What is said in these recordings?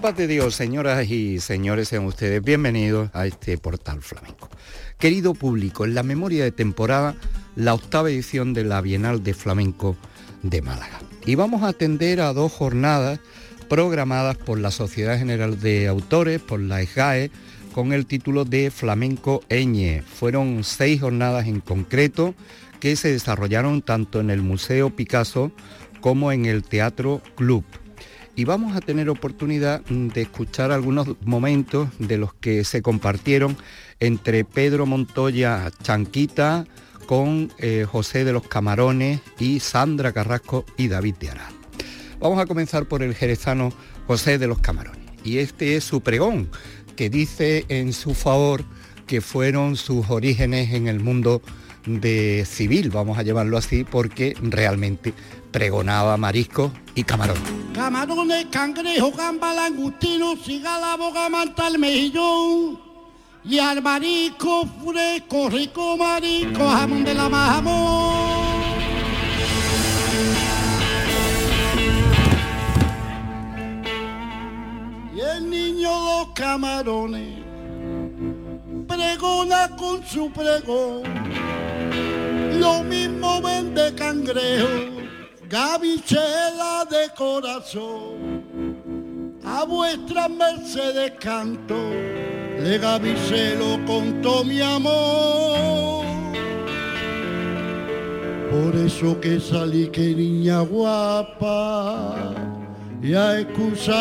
de Dios, señoras y señores, sean ustedes bienvenidos a este portal flamenco. Querido público, en la memoria de temporada, la octava edición de la Bienal de Flamenco de Málaga. Y vamos a atender a dos jornadas programadas por la Sociedad General de Autores, por la EGAE, con el título de Flamenco Eñe. Fueron seis jornadas en concreto que se desarrollaron tanto en el Museo Picasso como en el Teatro Club y vamos a tener oportunidad de escuchar algunos momentos de los que se compartieron entre Pedro Montoya Chanquita con eh, José de los Camarones y Sandra Carrasco y David de. Vamos a comenzar por el jerezano José de los Camarones y este es su pregón que dice en su favor que fueron sus orígenes en el mundo de civil, vamos a llevarlo así, porque realmente pregonaba mariscos y camarón. Camarones, cangrejo, gamba, langustino, la boga, manta, el mejillón. Y al marisco fresco, rico marisco, jamón de la majamón. Y el niño los camarones pregona con su pregón. Lo mismo vende cangrejo gavichela de corazón, a vuestra merced canto, le gavicelo con todo mi amor. Por eso que salí que niña guapa, y a excusar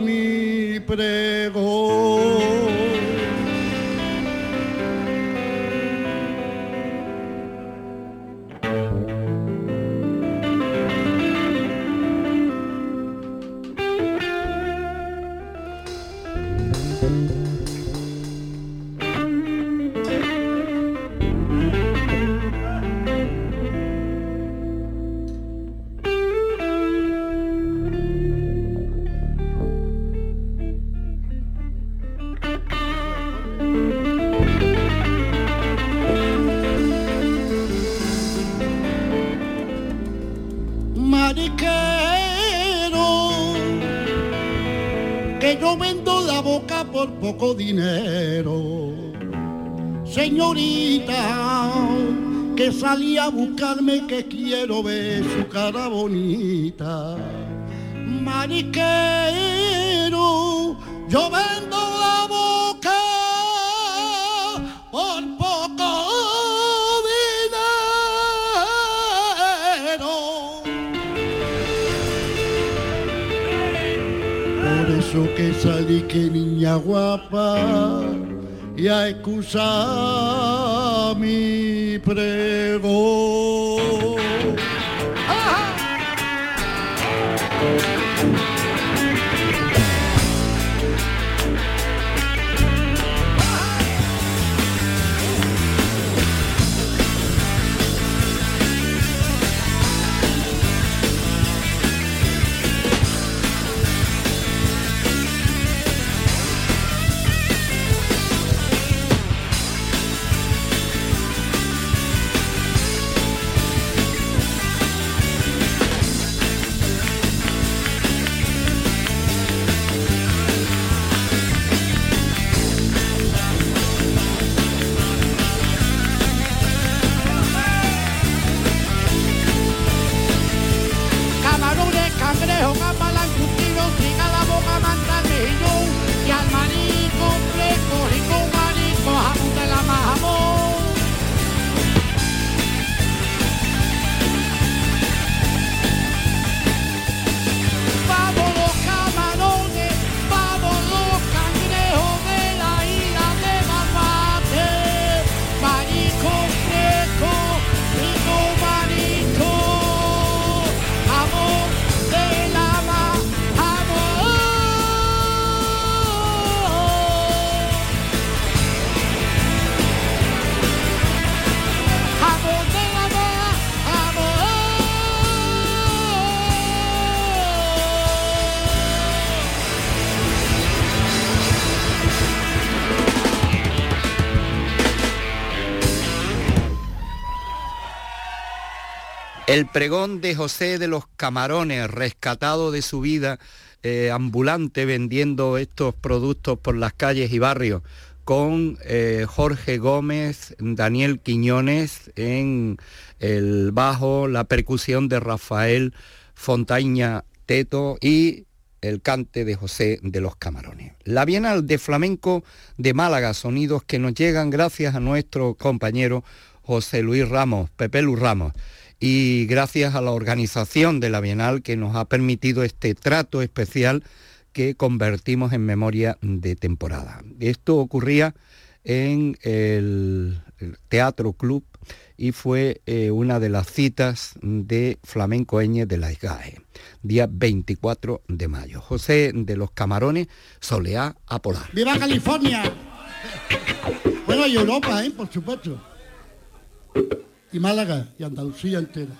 mi pregón. Por poco dinero. Señorita, que salí a buscarme que quiero ver su cara bonita. Mariquero, yo vendo la boca eso que salí que guapa y a excusar mi prego. El pregón de José de los Camarones, rescatado de su vida eh, ambulante vendiendo estos productos por las calles y barrios, con eh, Jorge Gómez, Daniel Quiñones en el bajo, la percusión de Rafael Fontaña Teto y el cante de José de los Camarones. La Bienal de Flamenco de Málaga, sonidos que nos llegan gracias a nuestro compañero José Luis Ramos, Pepe Luis Ramos y gracias a la organización de la Bienal que nos ha permitido este trato especial que convertimos en memoria de temporada. Esto ocurría en el Teatro Club y fue eh, una de las citas de Flamenco Eñe de la IGAE, día 24 de mayo. José de los Camarones, Soleá Apolar. ¡Viva California! Bueno, y Europa, ¿eh? por supuesto y Málaga y Andalucía entera.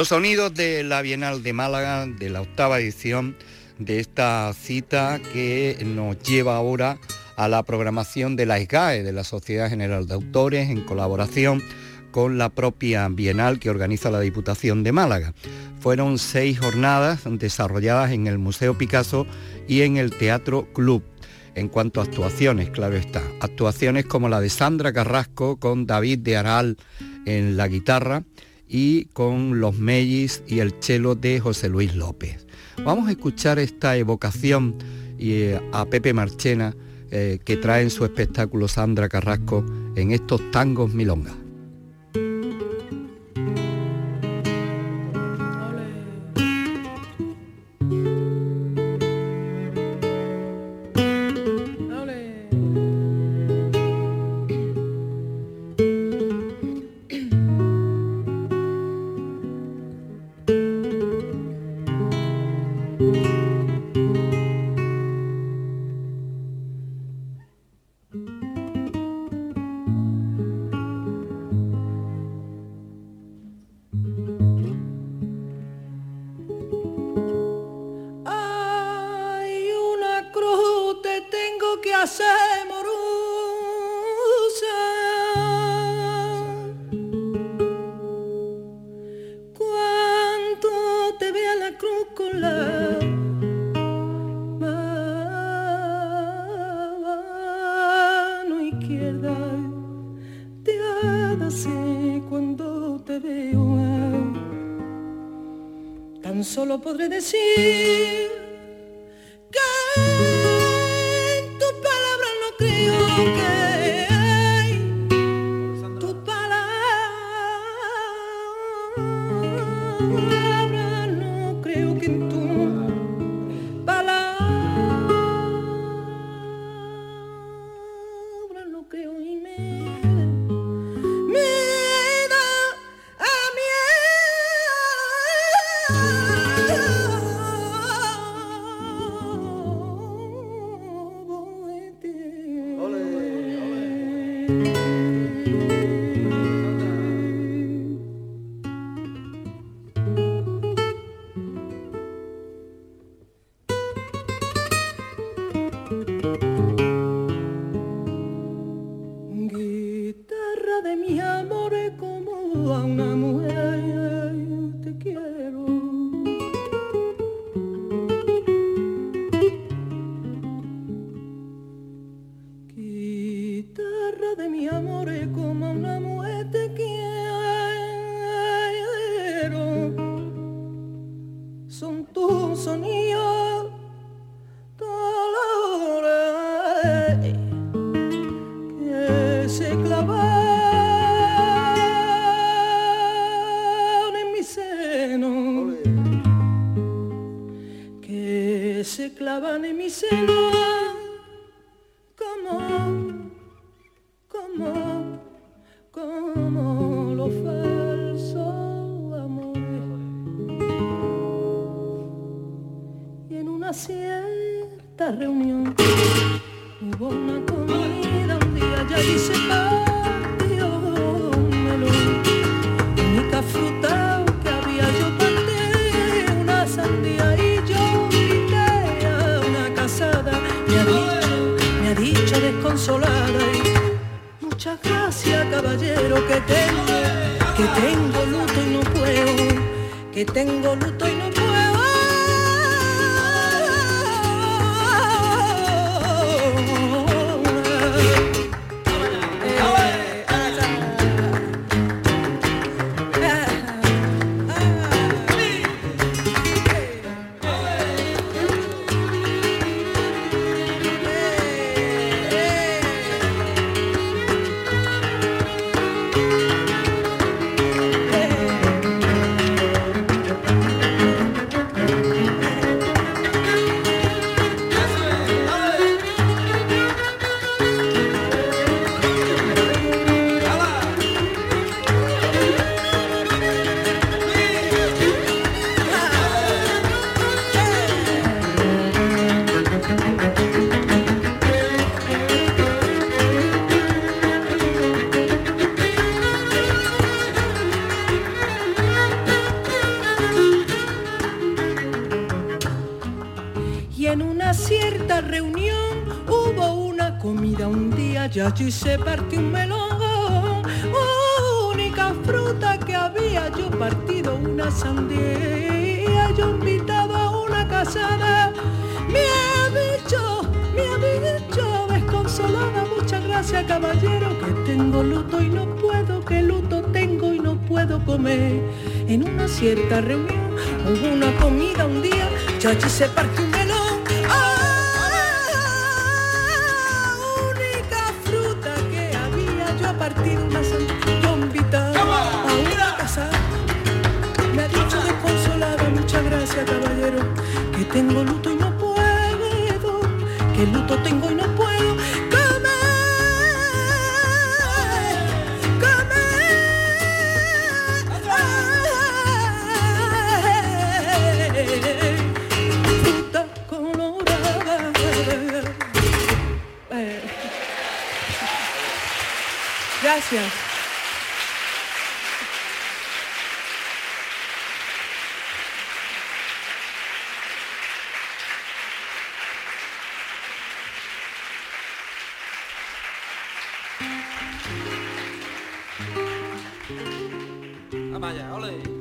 Los sonidos de la Bienal de Málaga, de la octava edición de esta cita que nos lleva ahora a la programación de la SGAE, de la Sociedad General de Autores, en colaboración con la propia Bienal que organiza la Diputación de Málaga. Fueron seis jornadas desarrolladas en el Museo Picasso y en el Teatro Club. En cuanto a actuaciones, claro está. Actuaciones como la de Sandra Carrasco con David de Aral en la guitarra, y con los mellis y el chelo de José Luis López. Vamos a escuchar esta evocación eh, a Pepe Marchena eh, que trae en su espectáculo Sandra Carrasco en estos tangos milongas. Se partió Bà 好嘞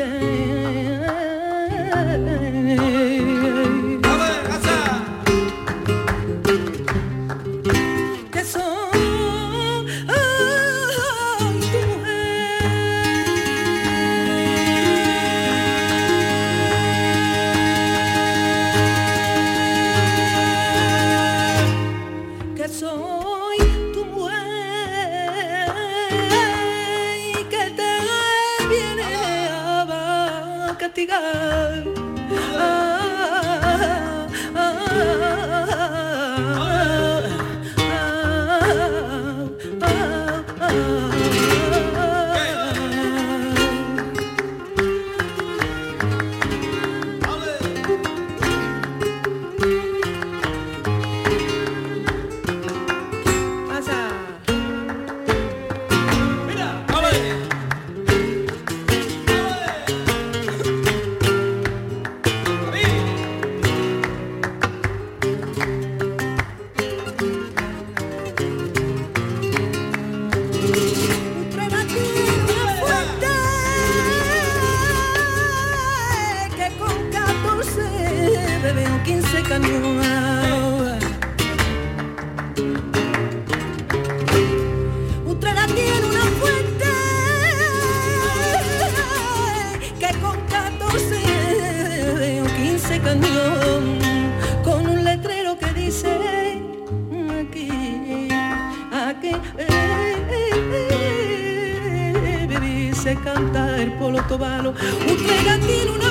Yeah.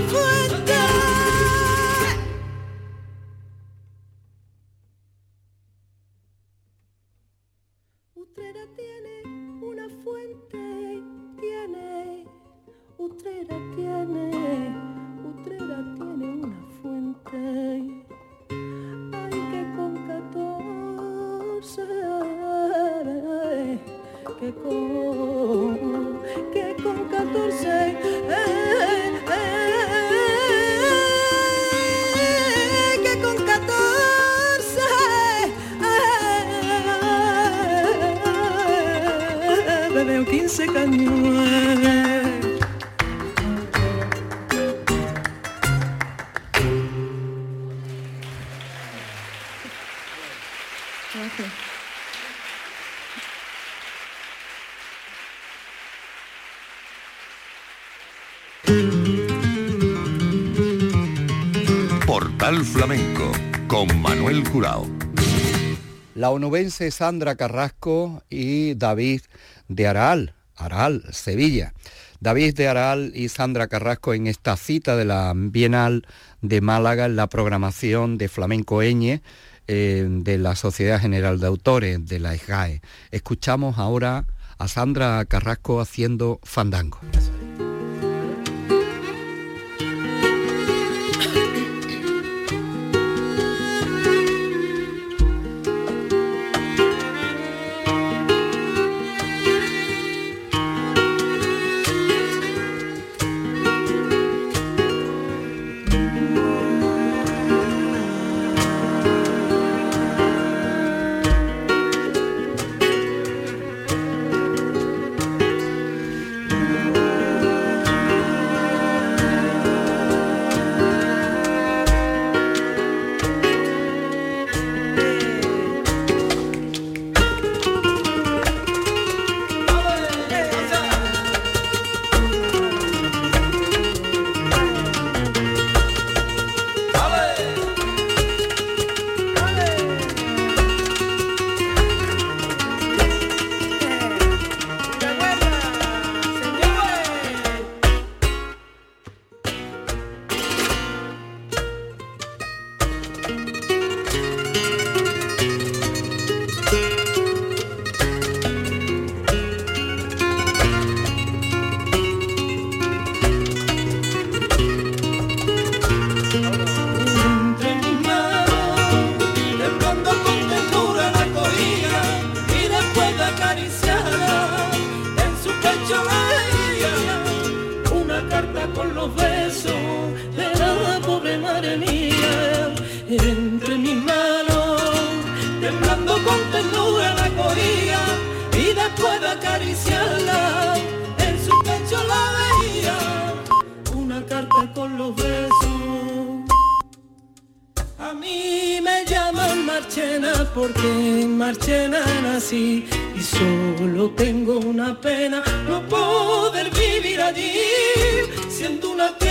Portal La onubense Sandra Carrasco y David de Aral, Aral, Sevilla. David de Aral y Sandra Carrasco en esta cita de la Bienal de Málaga en la programación de Flamenco Eñe eh, de la Sociedad General de Autores de la SGAE. Escuchamos ahora a Sandra Carrasco haciendo fandango.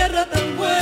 tierra tan buena.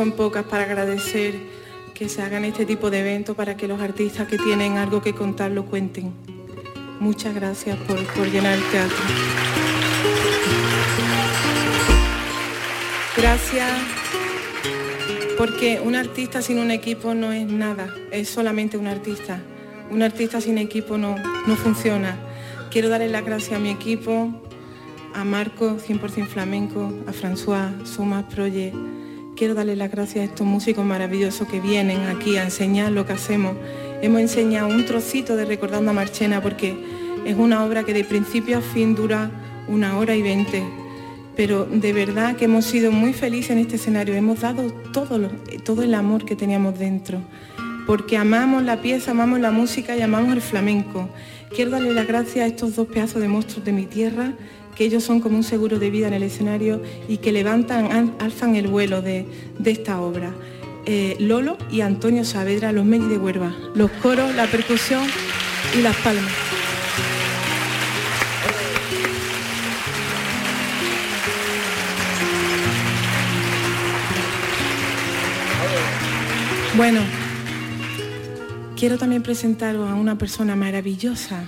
son pocas para agradecer que se hagan este tipo de eventos para que los artistas que tienen algo que contar lo cuenten. Muchas gracias por, llenar el teatro. Gracias porque un artista sin un equipo no es nada, es solamente un artista. Un artista sin equipo no, no funciona. Quiero darle las gracias a mi equipo, a Marco 100% Flamenco, a François Sumas Proye, Quiero darle las gracias a estos músicos maravillosos que vienen aquí a enseñar lo que hacemos. Hemos enseñado un trocito de Recordando a Marchena porque es una obra que de principio a fin dura una hora y veinte. Pero de verdad que hemos sido muy felices en este escenario. Hemos dado todo, todo el amor que teníamos dentro. Porque amamos la pieza, amamos la música y amamos el flamenco. Quiero darle las gracias a estos dos pedazos de monstruos de mi tierra que ellos son como un seguro de vida en el escenario y que levantan, alzan el vuelo de, esta obra. Eh, Lolo y Antonio Saavedra, los Menis de Huerva, los coros, la percusión y las palmas. Bueno, quiero también presentaros a una persona maravillosa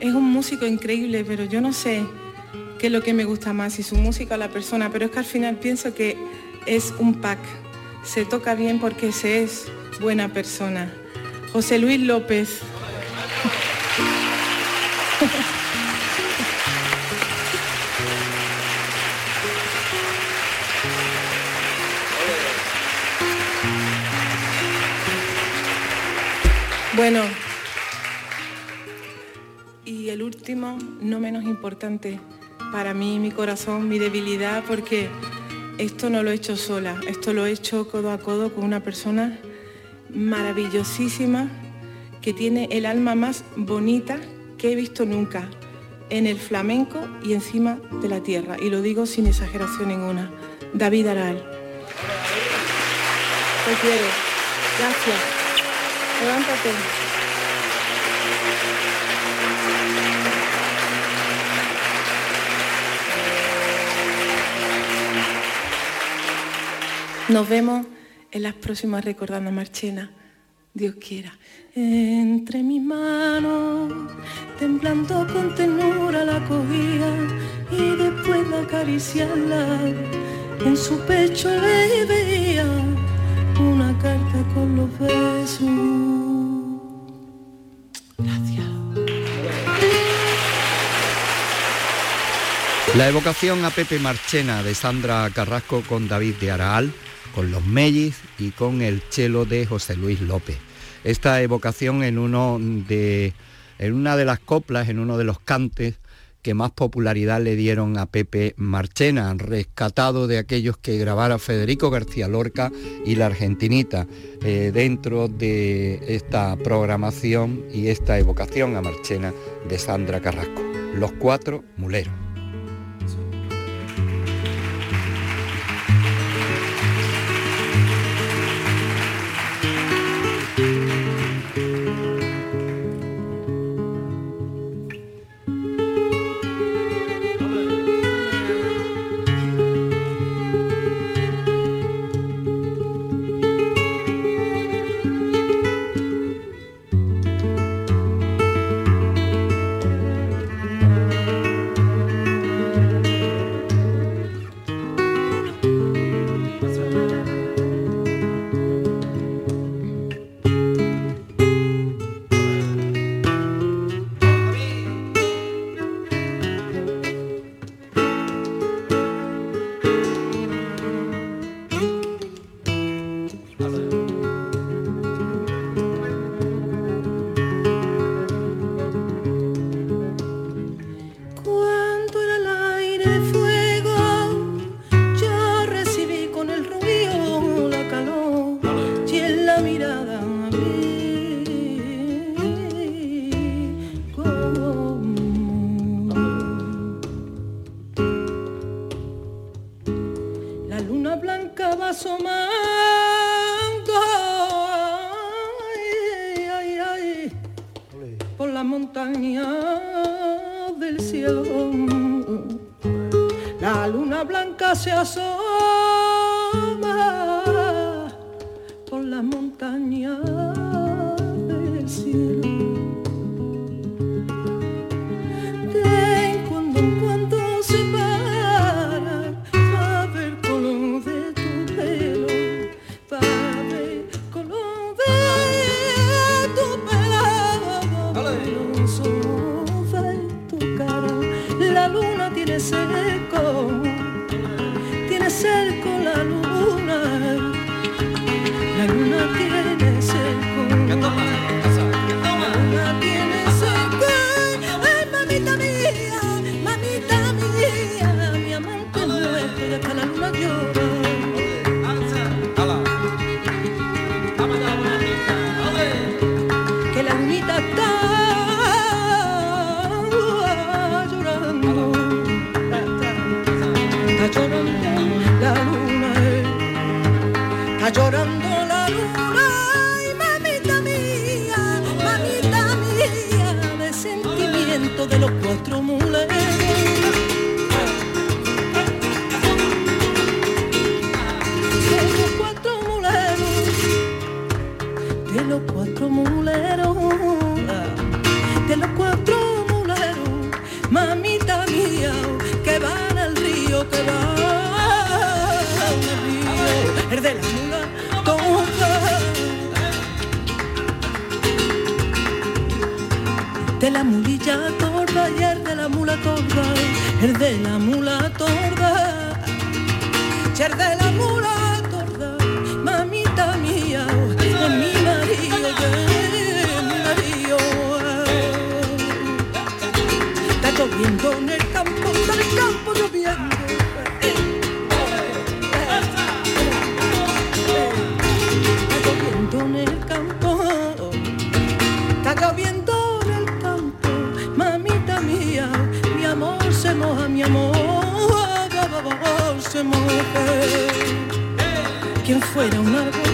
es un músico increíble, pero yo no sé qué es lo que me gusta más, si su música o la persona, pero es que al final pienso que es un pack. Se toca bien porque se es buena persona. José Luis López. Bueno, el último, no menos importante, para mí, mi corazón, mi debilidad, porque esto no lo he hecho sola, esto lo he hecho codo a codo con una persona maravillosísima que tiene el alma más bonita que he visto nunca en el flamenco y encima de la tierra. Y lo digo sin exageración ninguna. David Aral. Te quiero. Gracias. Levántate. Nos vemos en las próximas Recordando a Marchena. Dios quiera. Entre mis manos, temblando con ternura la cogía y después de acariciarla, en su pecho le una carta con los besos. Gracias. La evocación a Pepe Marchena de Sandra Carrasco con David de Araal con los Mellis y con el chelo de José Luis López. Esta evocación en, uno de, en una de las coplas, en uno de los cantes que más popularidad le dieron a Pepe Marchena, rescatado de aquellos que grabara Federico García Lorca y la Argentinita, eh, dentro de esta programación y esta evocación a Marchena de Sandra Carrasco. Los cuatro muleros. I don't look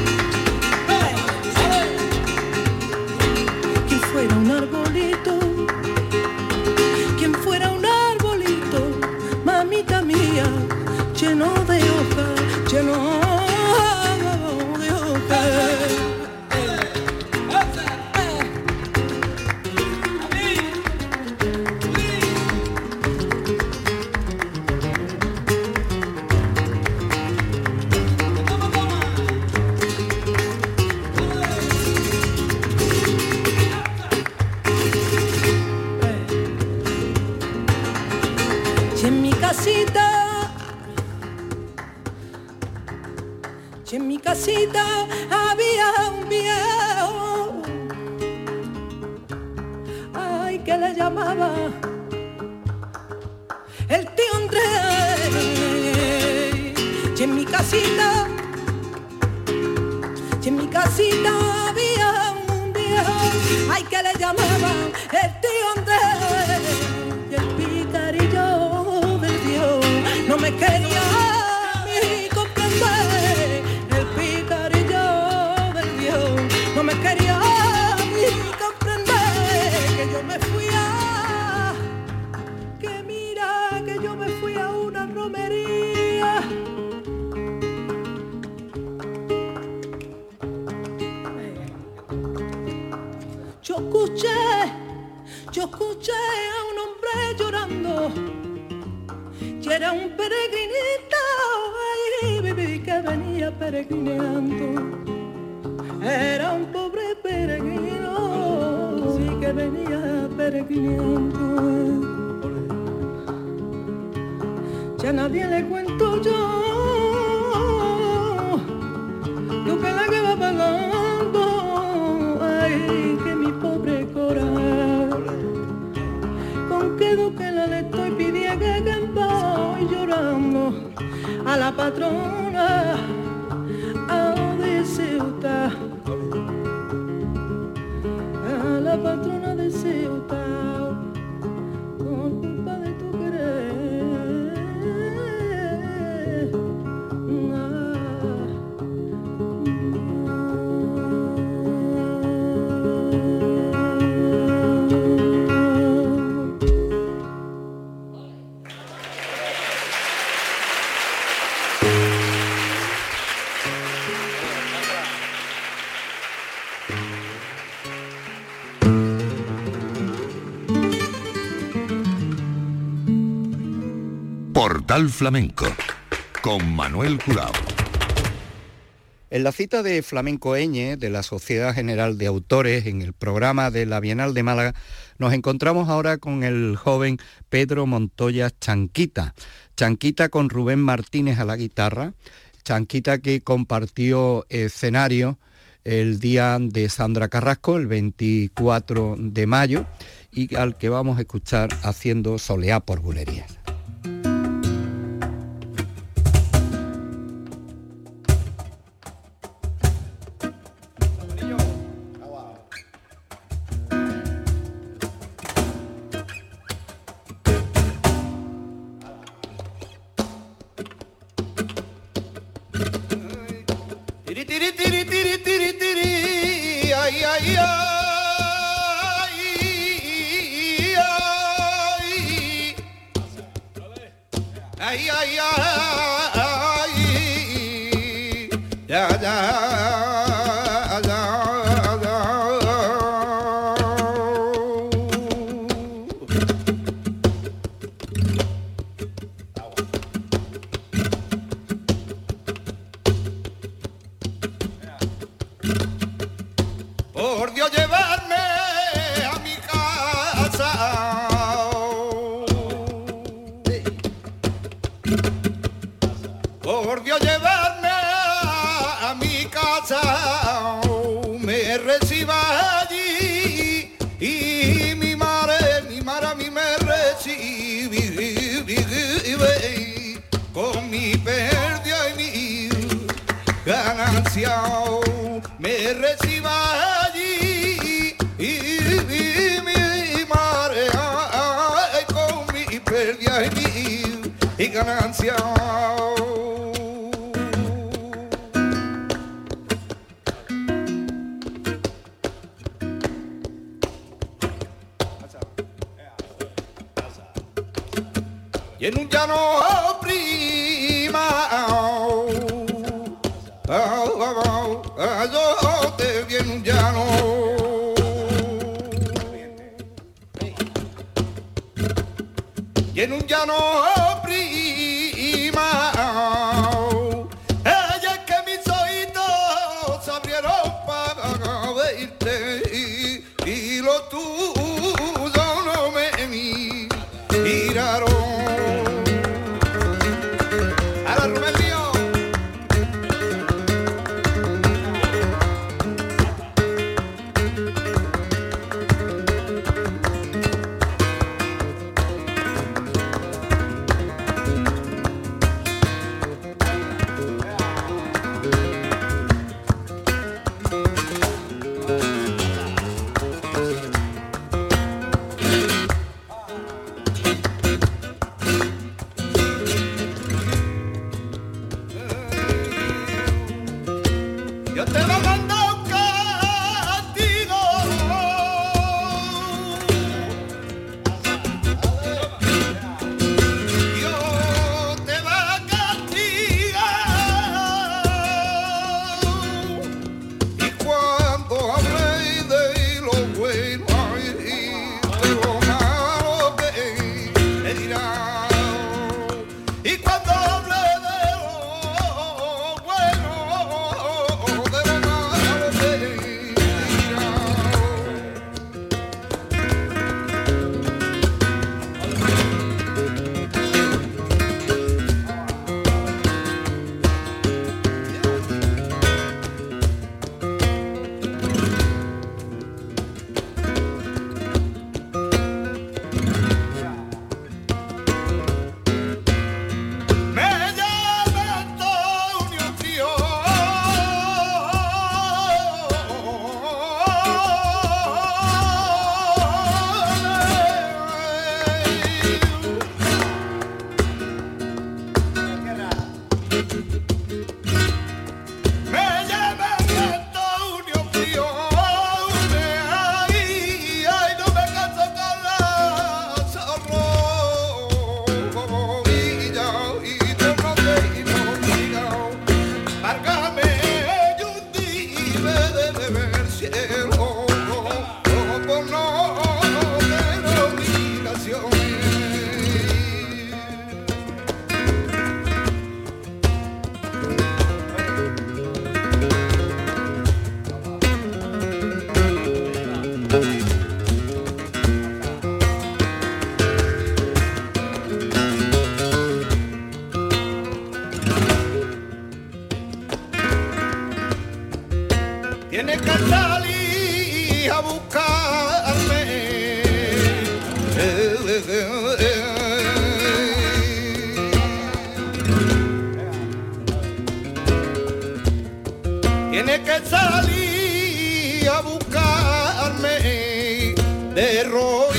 Yo escuché, yo escuché a un hombre llorando. Y era un peregrinito, ay, que venía peregrineando. Era un pobre peregrino, sí que venía peregrineando. Ya nadie le cuento yo. patrona. Flamenco con Manuel Curao. En la cita de Flamenco Eñe de la Sociedad General de Autores en el programa de la Bienal de Málaga, nos encontramos ahora con el joven Pedro Montoya Chanquita. Chanquita con Rubén Martínez a la guitarra, Chanquita que compartió escenario el día de Sandra Carrasco, el 24 de mayo, y al que vamos a escuchar haciendo soleá por bulerías. Y en un llano prima. Yo te vi en un llano. Y en un llano a buscarme de error.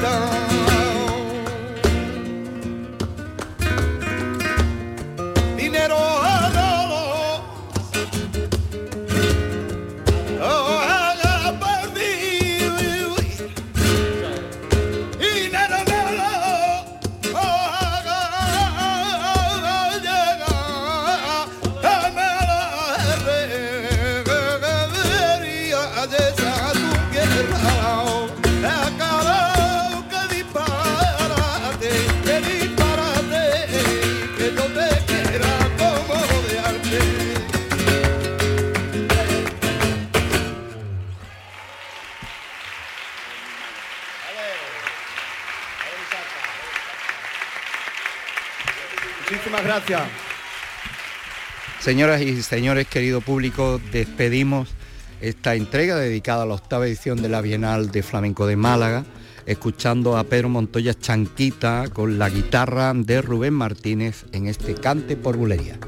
together. Muchísimas gracias. Señoras y señores, querido público, despedimos esta entrega dedicada a la octava edición de la Bienal de Flamenco de Málaga, escuchando a Pedro Montoya Chanquita con la guitarra de Rubén Martínez en este cante por bulería.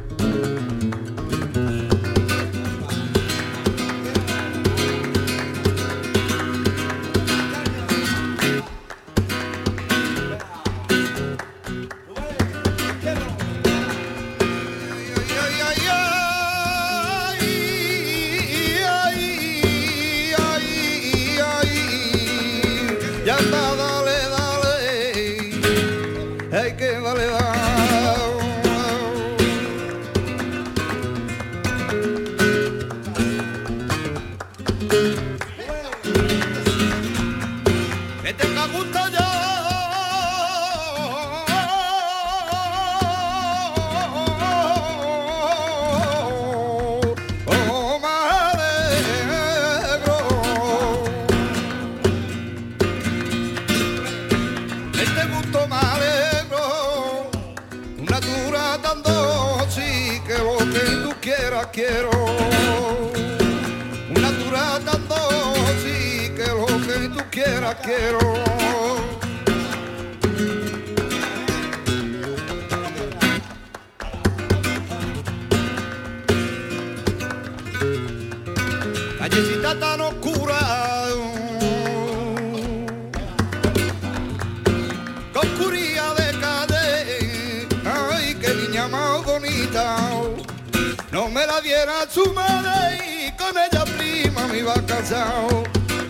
razão.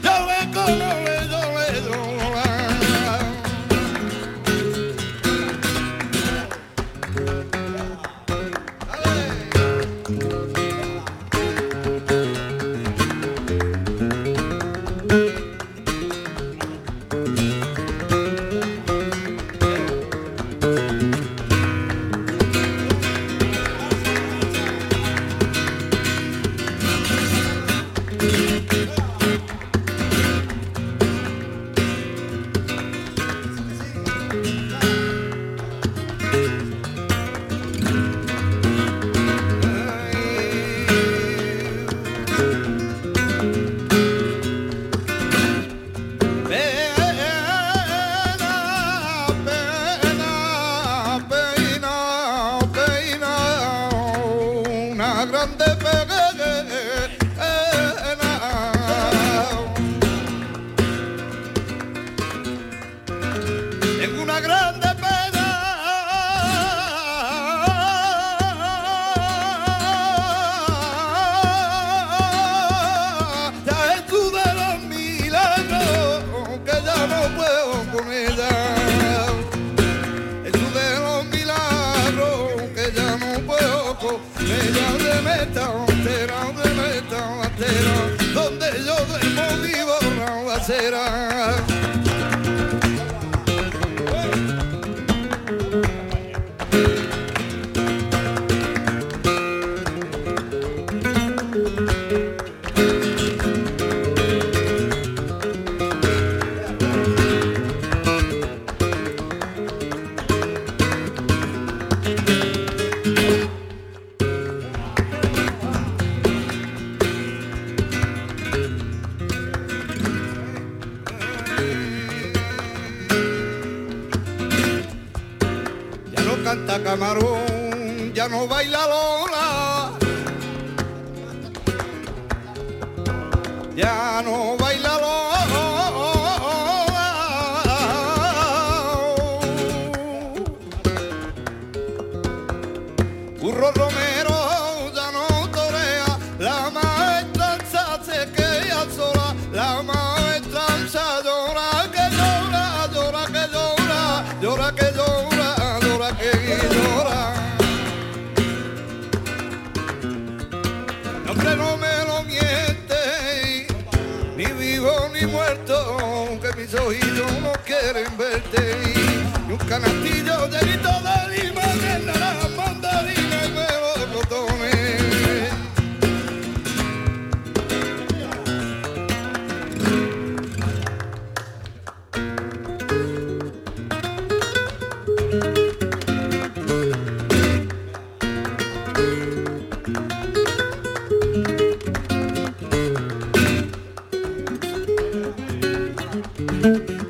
Não é colorado. La Y